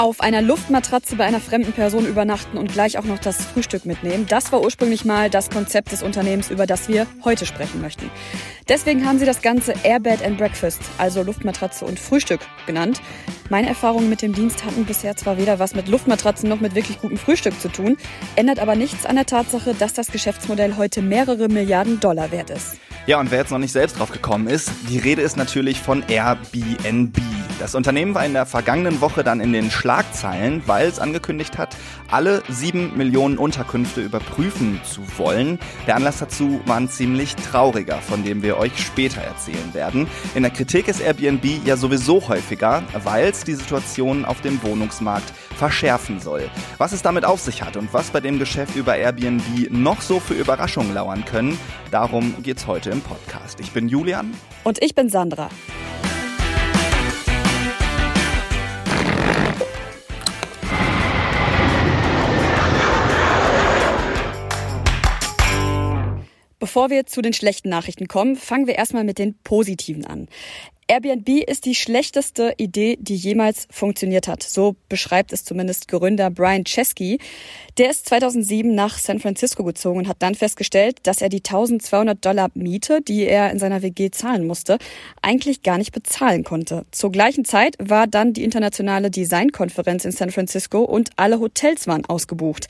Auf einer Luftmatratze bei einer fremden Person übernachten und gleich auch noch das Frühstück mitnehmen. Das war ursprünglich mal das Konzept des Unternehmens, über das wir heute sprechen möchten. Deswegen haben sie das Ganze Airbed and Breakfast, also Luftmatratze und Frühstück genannt. Meine Erfahrungen mit dem Dienst hatten bisher zwar weder was mit Luftmatratzen noch mit wirklich gutem Frühstück zu tun, ändert aber nichts an der Tatsache, dass das Geschäftsmodell heute mehrere Milliarden Dollar wert ist. Ja, und wer jetzt noch nicht selbst drauf gekommen ist, die Rede ist natürlich von Airbnb. Das Unternehmen war in der vergangenen Woche dann in den Schlagzeilen, weil es angekündigt hat, alle sieben Millionen Unterkünfte überprüfen zu wollen. Der Anlass dazu war ein ziemlich trauriger, von dem wir euch später erzählen werden. In der Kritik ist Airbnb ja sowieso häufiger, weil es die Situation auf dem Wohnungsmarkt verschärfen soll. Was es damit auf sich hat und was bei dem Geschäft über Airbnb noch so für Überraschungen lauern können, darum geht's heute im Podcast. Ich bin Julian. Und ich bin Sandra. Bevor wir zu den schlechten Nachrichten kommen, fangen wir erstmal mit den positiven an. Airbnb ist die schlechteste Idee, die jemals funktioniert hat. So beschreibt es zumindest Gründer Brian Chesky. Der ist 2007 nach San Francisco gezogen und hat dann festgestellt, dass er die 1200 Dollar Miete, die er in seiner WG zahlen musste, eigentlich gar nicht bezahlen konnte. Zur gleichen Zeit war dann die internationale Designkonferenz in San Francisco und alle Hotels waren ausgebucht.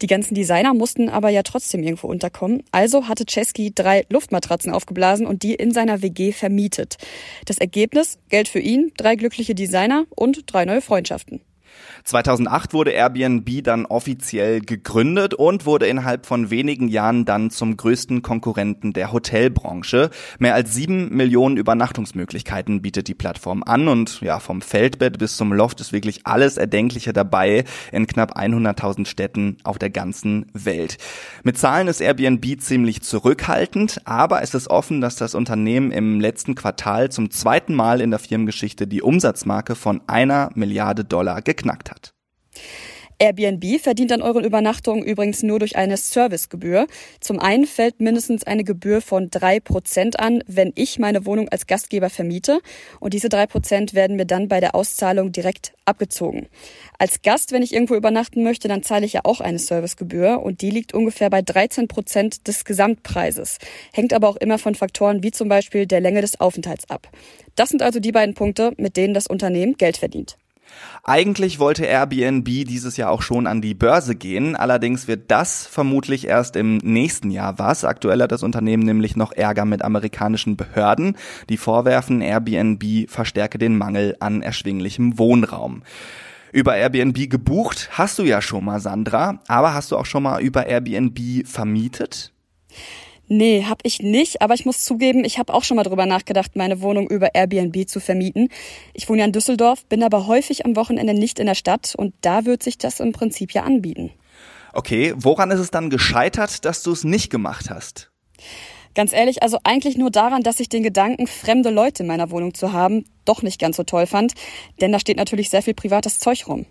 Die ganzen Designer mussten aber ja trotzdem irgendwo unterkommen. Also hatte Chesky drei Luftmatratzen aufgeblasen und die in seiner WG vermietet. Das Ergebnis? Geld für ihn, drei glückliche Designer und drei neue Freundschaften. 2008 wurde Airbnb dann offiziell gegründet und wurde innerhalb von wenigen Jahren dann zum größten Konkurrenten der Hotelbranche. Mehr als sieben Millionen Übernachtungsmöglichkeiten bietet die Plattform an und ja, vom Feldbett bis zum Loft ist wirklich alles Erdenkliche dabei in knapp 100.000 Städten auf der ganzen Welt. Mit Zahlen ist Airbnb ziemlich zurückhaltend, aber es ist offen, dass das Unternehmen im letzten Quartal zum zweiten Mal in der Firmengeschichte die Umsatzmarke von einer Milliarde Dollar geknackt hat. Airbnb verdient an euren Übernachtungen übrigens nur durch eine Servicegebühr. Zum einen fällt mindestens eine Gebühr von drei Prozent an, wenn ich meine Wohnung als Gastgeber vermiete. Und diese drei Prozent werden mir dann bei der Auszahlung direkt abgezogen. Als Gast, wenn ich irgendwo übernachten möchte, dann zahle ich ja auch eine Servicegebühr und die liegt ungefähr bei 13 Prozent des Gesamtpreises. Hängt aber auch immer von Faktoren wie zum Beispiel der Länge des Aufenthalts ab. Das sind also die beiden Punkte, mit denen das Unternehmen Geld verdient. Eigentlich wollte Airbnb dieses Jahr auch schon an die Börse gehen, allerdings wird das vermutlich erst im nächsten Jahr was. Aktuell hat das Unternehmen nämlich noch Ärger mit amerikanischen Behörden, die vorwerfen, Airbnb verstärke den Mangel an erschwinglichem Wohnraum. Über Airbnb gebucht hast du ja schon mal, Sandra, aber hast du auch schon mal über Airbnb vermietet? Nee, hab ich nicht, aber ich muss zugeben, ich habe auch schon mal drüber nachgedacht, meine Wohnung über Airbnb zu vermieten. Ich wohne ja in Düsseldorf, bin aber häufig am Wochenende nicht in der Stadt und da wird sich das im Prinzip ja anbieten. Okay, woran ist es dann gescheitert, dass du es nicht gemacht hast? Ganz ehrlich, also eigentlich nur daran, dass ich den Gedanken, fremde Leute in meiner Wohnung zu haben, doch nicht ganz so toll fand, denn da steht natürlich sehr viel privates Zeug rum.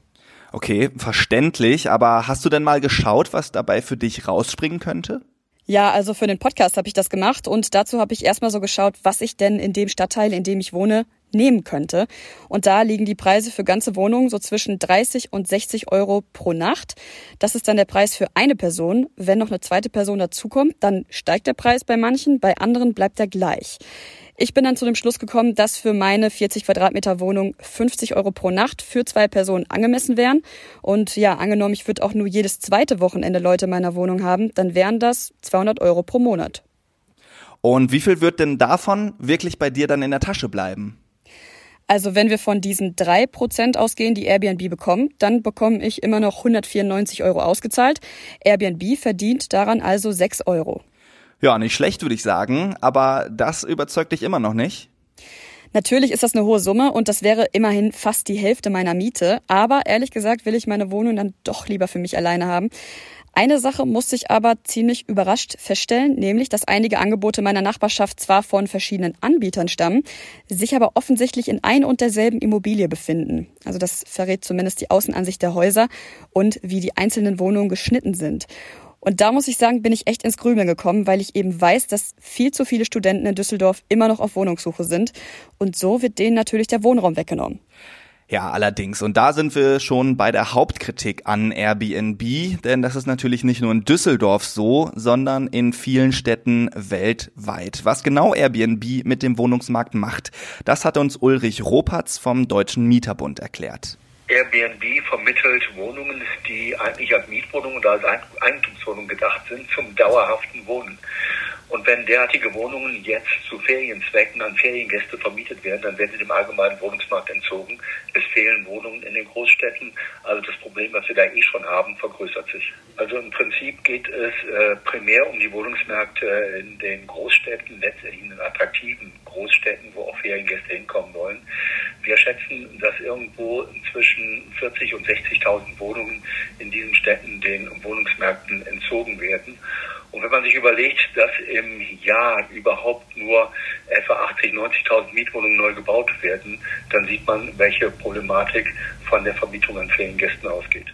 Okay, verständlich, aber hast du denn mal geschaut, was dabei für dich rausspringen könnte? Ja, also für den Podcast habe ich das gemacht und dazu habe ich erstmal so geschaut, was ich denn in dem Stadtteil, in dem ich wohne, nehmen könnte. Und da liegen die Preise für ganze Wohnungen so zwischen 30 und 60 Euro pro Nacht. Das ist dann der Preis für eine Person. Wenn noch eine zweite Person dazukommt, dann steigt der Preis bei manchen, bei anderen bleibt er gleich. Ich bin dann zu dem Schluss gekommen, dass für meine 40 Quadratmeter Wohnung 50 Euro pro Nacht für zwei Personen angemessen wären. Und ja, angenommen, ich würde auch nur jedes zweite Wochenende Leute in meiner Wohnung haben, dann wären das 200 Euro pro Monat. Und wie viel wird denn davon wirklich bei dir dann in der Tasche bleiben? Also wenn wir von diesen drei Prozent ausgehen, die Airbnb bekommt, dann bekomme ich immer noch 194 Euro ausgezahlt. Airbnb verdient daran also 6 Euro. Ja, nicht schlecht, würde ich sagen, aber das überzeugt dich immer noch nicht. Natürlich ist das eine hohe Summe und das wäre immerhin fast die Hälfte meiner Miete, aber ehrlich gesagt will ich meine Wohnung dann doch lieber für mich alleine haben. Eine Sache musste ich aber ziemlich überrascht feststellen, nämlich, dass einige Angebote meiner Nachbarschaft zwar von verschiedenen Anbietern stammen, sich aber offensichtlich in ein und derselben Immobilie befinden. Also das verrät zumindest die Außenansicht der Häuser und wie die einzelnen Wohnungen geschnitten sind. Und da muss ich sagen, bin ich echt ins Grübeln gekommen, weil ich eben weiß, dass viel zu viele Studenten in Düsseldorf immer noch auf Wohnungssuche sind. Und so wird denen natürlich der Wohnraum weggenommen. Ja, allerdings. Und da sind wir schon bei der Hauptkritik an Airbnb, denn das ist natürlich nicht nur in Düsseldorf so, sondern in vielen Städten weltweit. Was genau Airbnb mit dem Wohnungsmarkt macht, das hat uns Ulrich Ropatz vom Deutschen Mieterbund erklärt. Airbnb vermittelt Wohnungen, die eigentlich als Mietwohnungen oder als Eigentumswohnungen gedacht sind, zum dauerhaften Wohnen. Und wenn derartige Wohnungen jetzt zu Ferienzwecken an Feriengäste vermietet werden, dann werden sie dem allgemeinen Wohnungsmarkt entzogen. Es fehlen Wohnungen in den Großstädten. Also das Problem, was wir da eh schon haben, vergrößert sich. Also im Prinzip geht es äh, primär um die Wohnungsmärkte in den Großstädten, letztendlich in den attraktiven Großstädten, wo auch Feriengäste hinkommen wollen. Wir schätzen, dass irgendwo zwischen 40 und 60.000 Wohnungen in diesen Städten den Wohnungsmärkten entzogen werden. Und wenn man sich überlegt, dass im Jahr überhaupt nur etwa 80, 90.000 Mietwohnungen neu gebaut werden, dann sieht man, welche Problematik von der Vermietung an Feriengästen ausgeht.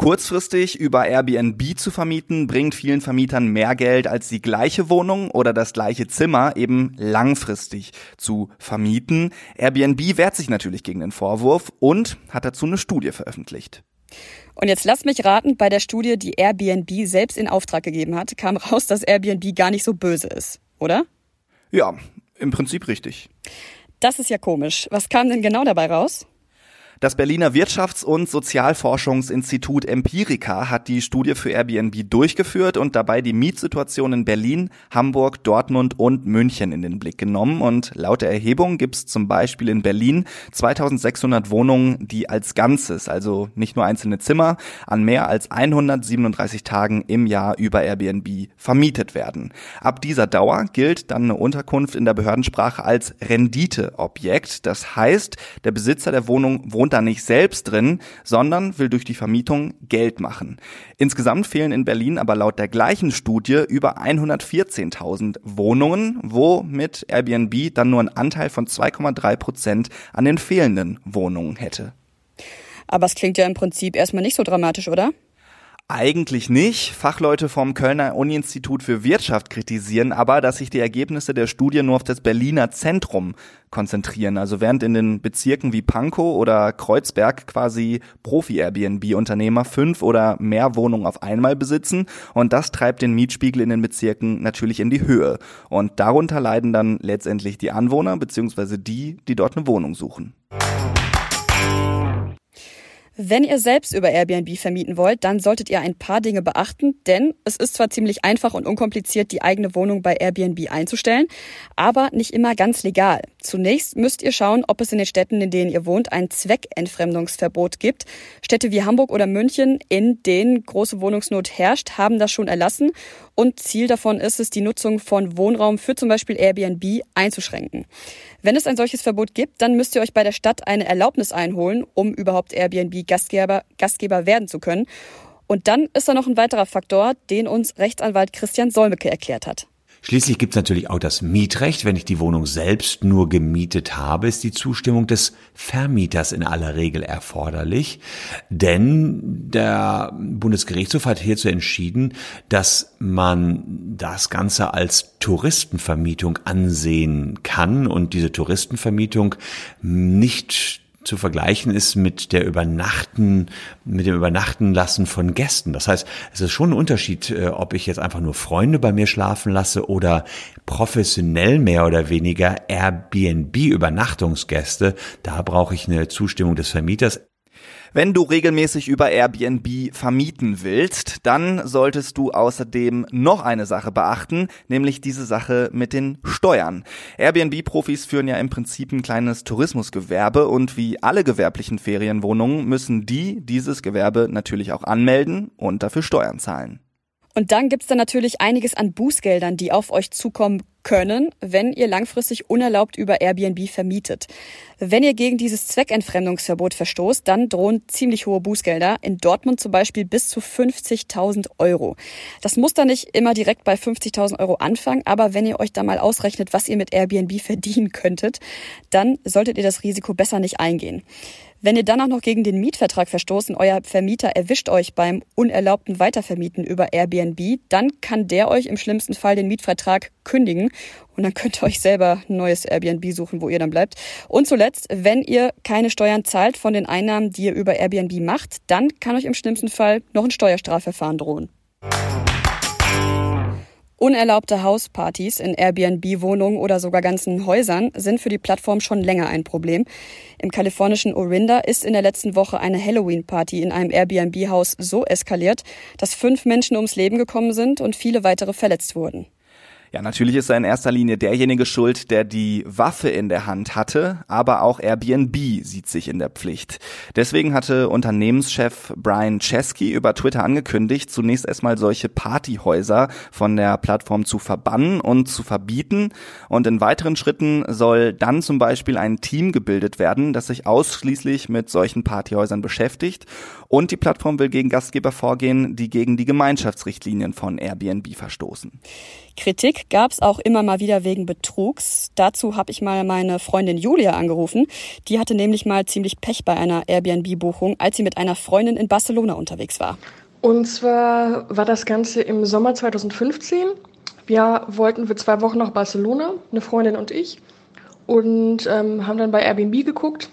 Kurzfristig über Airbnb zu vermieten, bringt vielen Vermietern mehr Geld als die gleiche Wohnung oder das gleiche Zimmer eben langfristig zu vermieten. Airbnb wehrt sich natürlich gegen den Vorwurf und hat dazu eine Studie veröffentlicht. Und jetzt lasst mich raten, bei der Studie, die Airbnb selbst in Auftrag gegeben hat, kam raus, dass Airbnb gar nicht so böse ist, oder? Ja, im Prinzip richtig. Das ist ja komisch. Was kam denn genau dabei raus? Das Berliner Wirtschafts- und Sozialforschungsinstitut Empirica hat die Studie für Airbnb durchgeführt und dabei die Mietsituation in Berlin, Hamburg, Dortmund und München in den Blick genommen. Und laut der Erhebung gibt es zum Beispiel in Berlin 2600 Wohnungen, die als Ganzes, also nicht nur einzelne Zimmer, an mehr als 137 Tagen im Jahr über Airbnb vermietet werden. Ab dieser Dauer gilt dann eine Unterkunft in der Behördensprache als Renditeobjekt. Das heißt, der Besitzer der Wohnung wohnt wohnt da nicht selbst drin, sondern will durch die Vermietung Geld machen. Insgesamt fehlen in Berlin aber laut der gleichen Studie über 114.000 Wohnungen, wo mit Airbnb dann nur ein Anteil von 2,3 Prozent an den fehlenden Wohnungen hätte. Aber es klingt ja im Prinzip erstmal nicht so dramatisch, oder? Eigentlich nicht. Fachleute vom Kölner Uni-Institut für Wirtschaft kritisieren aber, dass sich die Ergebnisse der Studie nur auf das Berliner Zentrum konzentrieren. Also während in den Bezirken wie Pankow oder Kreuzberg quasi Profi-Airbnb-Unternehmer fünf oder mehr Wohnungen auf einmal besitzen und das treibt den Mietspiegel in den Bezirken natürlich in die Höhe. Und darunter leiden dann letztendlich die Anwohner beziehungsweise die, die dort eine Wohnung suchen. Wenn ihr selbst über Airbnb vermieten wollt, dann solltet ihr ein paar Dinge beachten, denn es ist zwar ziemlich einfach und unkompliziert, die eigene Wohnung bei Airbnb einzustellen, aber nicht immer ganz legal. Zunächst müsst ihr schauen, ob es in den Städten, in denen ihr wohnt, ein Zweckentfremdungsverbot gibt. Städte wie Hamburg oder München, in denen große Wohnungsnot herrscht, haben das schon erlassen und Ziel davon ist es, die Nutzung von Wohnraum für zum Beispiel Airbnb einzuschränken. Wenn es ein solches Verbot gibt, dann müsst ihr euch bei der Stadt eine Erlaubnis einholen, um überhaupt Airbnb-Gastgeber Gastgeber werden zu können. Und dann ist da noch ein weiterer Faktor, den uns Rechtsanwalt Christian Solmecke erklärt hat. Schließlich gibt es natürlich auch das Mietrecht. Wenn ich die Wohnung selbst nur gemietet habe, ist die Zustimmung des Vermieters in aller Regel erforderlich. Denn der Bundesgerichtshof hat hierzu entschieden, dass man das Ganze als Touristenvermietung ansehen kann und diese Touristenvermietung nicht zu vergleichen ist mit der Übernachten, mit dem Übernachten lassen von Gästen. Das heißt, es ist schon ein Unterschied, äh, ob ich jetzt einfach nur Freunde bei mir schlafen lasse oder professionell mehr oder weniger Airbnb Übernachtungsgäste. Da brauche ich eine Zustimmung des Vermieters. Wenn du regelmäßig über Airbnb vermieten willst, dann solltest du außerdem noch eine Sache beachten, nämlich diese Sache mit den Steuern. Airbnb-Profis führen ja im Prinzip ein kleines Tourismusgewerbe und wie alle gewerblichen Ferienwohnungen müssen die dieses Gewerbe natürlich auch anmelden und dafür Steuern zahlen. Und dann gibt's da natürlich einiges an Bußgeldern, die auf euch zukommen können, wenn ihr langfristig unerlaubt über Airbnb vermietet. Wenn ihr gegen dieses Zweckentfremdungsverbot verstoßt, dann drohen ziemlich hohe Bußgelder. In Dortmund zum Beispiel bis zu 50.000 Euro. Das muss dann nicht immer direkt bei 50.000 Euro anfangen, aber wenn ihr euch da mal ausrechnet, was ihr mit Airbnb verdienen könntet, dann solltet ihr das Risiko besser nicht eingehen. Wenn ihr dann auch noch gegen den Mietvertrag verstoßen, euer Vermieter erwischt euch beim unerlaubten Weitervermieten über Airbnb, dann kann der euch im schlimmsten Fall den Mietvertrag kündigen und dann könnt ihr euch selber ein neues Airbnb suchen, wo ihr dann bleibt. Und zuletzt, wenn ihr keine Steuern zahlt von den Einnahmen, die ihr über Airbnb macht, dann kann euch im schlimmsten Fall noch ein Steuerstrafverfahren drohen. Unerlaubte Hauspartys in Airbnb-Wohnungen oder sogar ganzen Häusern sind für die Plattform schon länger ein Problem. Im kalifornischen Orinda ist in der letzten Woche eine Halloween-Party in einem Airbnb-Haus so eskaliert, dass fünf Menschen ums Leben gekommen sind und viele weitere verletzt wurden. Ja, natürlich ist er in erster Linie derjenige schuld, der die Waffe in der Hand hatte, aber auch Airbnb sieht sich in der Pflicht. Deswegen hatte Unternehmenschef Brian Chesky über Twitter angekündigt, zunächst erstmal solche Partyhäuser von der Plattform zu verbannen und zu verbieten. Und in weiteren Schritten soll dann zum Beispiel ein Team gebildet werden, das sich ausschließlich mit solchen Partyhäusern beschäftigt. Und die Plattform will gegen Gastgeber vorgehen, die gegen die Gemeinschaftsrichtlinien von Airbnb verstoßen. Kritik gab es auch immer mal wieder wegen Betrugs. Dazu habe ich mal meine Freundin Julia angerufen. Die hatte nämlich mal ziemlich Pech bei einer Airbnb-Buchung, als sie mit einer Freundin in Barcelona unterwegs war. Und zwar war das Ganze im Sommer 2015. Wir wollten für zwei Wochen nach Barcelona, eine Freundin und ich, und ähm, haben dann bei Airbnb geguckt,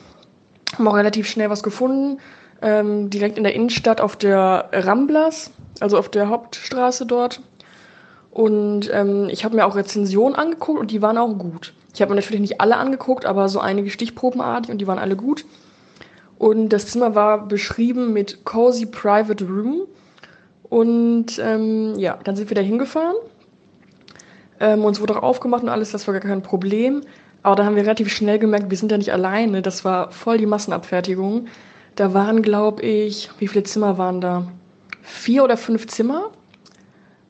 haben auch relativ schnell was gefunden, ähm, direkt in der Innenstadt auf der Ramblas, also auf der Hauptstraße dort. Und ähm, ich habe mir auch Rezensionen angeguckt und die waren auch gut. Ich habe mir natürlich nicht alle angeguckt, aber so einige stichprobenartig und die waren alle gut. Und das Zimmer war beschrieben mit Cozy Private Room. Und ähm, ja, dann sind wir da hingefahren. Ähm, uns wurde auch aufgemacht und alles, das war gar kein Problem. Aber da haben wir relativ schnell gemerkt, wir sind ja nicht alleine. Das war voll die Massenabfertigung. Da waren, glaube ich, wie viele Zimmer waren da? Vier oder fünf Zimmer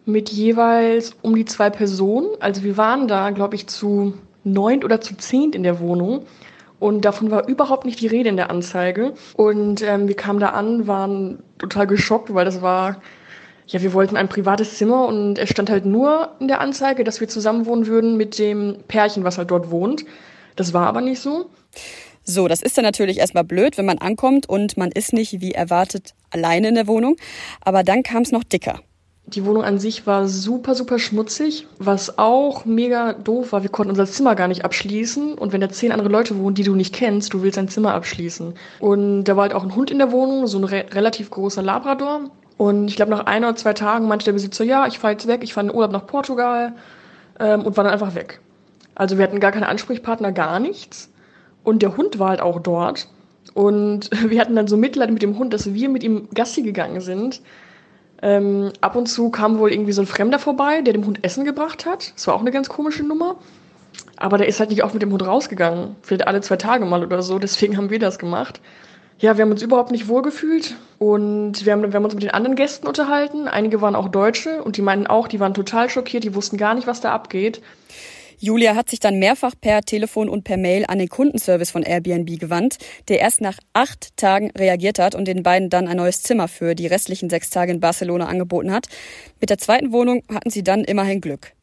mit jeweils um die zwei Personen. Also wir waren da, glaube ich, zu neunt oder zu zehnt in der Wohnung. Und davon war überhaupt nicht die Rede in der Anzeige. Und ähm, wir kamen da an, waren total geschockt, weil das war, ja, wir wollten ein privates Zimmer und es stand halt nur in der Anzeige, dass wir zusammen wohnen würden mit dem Pärchen, was halt dort wohnt. Das war aber nicht so. So, das ist dann natürlich erstmal blöd, wenn man ankommt und man ist nicht wie erwartet alleine in der Wohnung. Aber dann kam es noch dicker. Die Wohnung an sich war super, super schmutzig, was auch mega doof war. Wir konnten unser Zimmer gar nicht abschließen. Und wenn da zehn andere Leute wohnen, die du nicht kennst, du willst dein Zimmer abschließen. Und da war halt auch ein Hund in der Wohnung, so ein re relativ großer Labrador. Und ich glaube, nach ein oder zwei Tagen meinte der Besitzer, ja, ich fahre jetzt weg, ich fahre in den Urlaub nach Portugal ähm, und war dann einfach weg. Also wir hatten gar keine Ansprechpartner, gar nichts. Und der Hund war halt auch dort. Und wir hatten dann so Mitleid mit dem Hund, dass wir mit ihm Gassi gegangen sind ähm, ab und zu kam wohl irgendwie so ein Fremder vorbei, der dem Hund Essen gebracht hat. Das war auch eine ganz komische Nummer. Aber der ist halt nicht oft mit dem Hund rausgegangen. Vielleicht alle zwei Tage mal oder so. Deswegen haben wir das gemacht. Ja, wir haben uns überhaupt nicht wohlgefühlt. Und wir haben, wir haben uns mit den anderen Gästen unterhalten. Einige waren auch Deutsche und die meinten auch, die waren total schockiert. Die wussten gar nicht, was da abgeht. Julia hat sich dann mehrfach per Telefon und per Mail an den Kundenservice von Airbnb gewandt, der erst nach acht Tagen reagiert hat und den beiden dann ein neues Zimmer für die restlichen sechs Tage in Barcelona angeboten hat. Mit der zweiten Wohnung hatten sie dann immerhin Glück.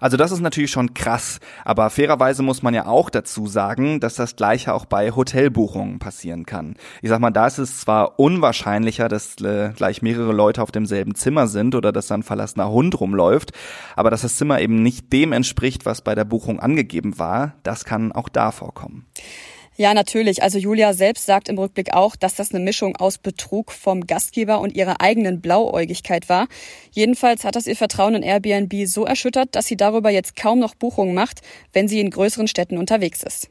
Also das ist natürlich schon krass, aber fairerweise muss man ja auch dazu sagen, dass das gleiche auch bei Hotelbuchungen passieren kann. Ich sag mal, da ist es zwar unwahrscheinlicher, dass äh, gleich mehrere Leute auf demselben Zimmer sind oder dass da ein verlassener Hund rumläuft, aber dass das Zimmer eben nicht dem entspricht, was bei der Buchung angegeben war, das kann auch da vorkommen. Ja, natürlich. Also Julia selbst sagt im Rückblick auch, dass das eine Mischung aus Betrug vom Gastgeber und ihrer eigenen Blauäugigkeit war. Jedenfalls hat das ihr Vertrauen in Airbnb so erschüttert, dass sie darüber jetzt kaum noch Buchungen macht, wenn sie in größeren Städten unterwegs ist.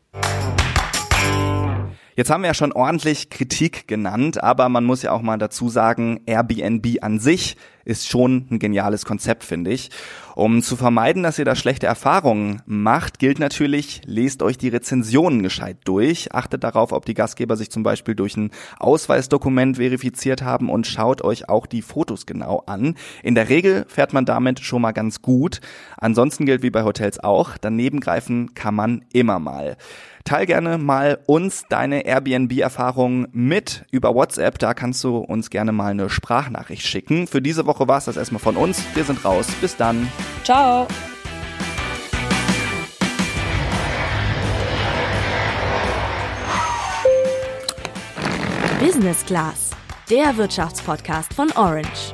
Jetzt haben wir ja schon ordentlich Kritik genannt, aber man muss ja auch mal dazu sagen, Airbnb an sich ist schon ein geniales Konzept, finde ich. Um zu vermeiden, dass ihr da schlechte Erfahrungen macht, gilt natürlich, lest euch die Rezensionen gescheit durch, achtet darauf, ob die Gastgeber sich zum Beispiel durch ein Ausweisdokument verifiziert haben und schaut euch auch die Fotos genau an. In der Regel fährt man damit schon mal ganz gut. Ansonsten gilt wie bei Hotels auch, daneben greifen kann man immer mal. Teil gerne mal uns deine Airbnb-Erfahrungen mit über WhatsApp. Da kannst du uns gerne mal eine Sprachnachricht schicken. Für diese Woche war es das erstmal von uns. Wir sind raus. Bis dann. Ciao. Business Class, der Wirtschaftspodcast von Orange.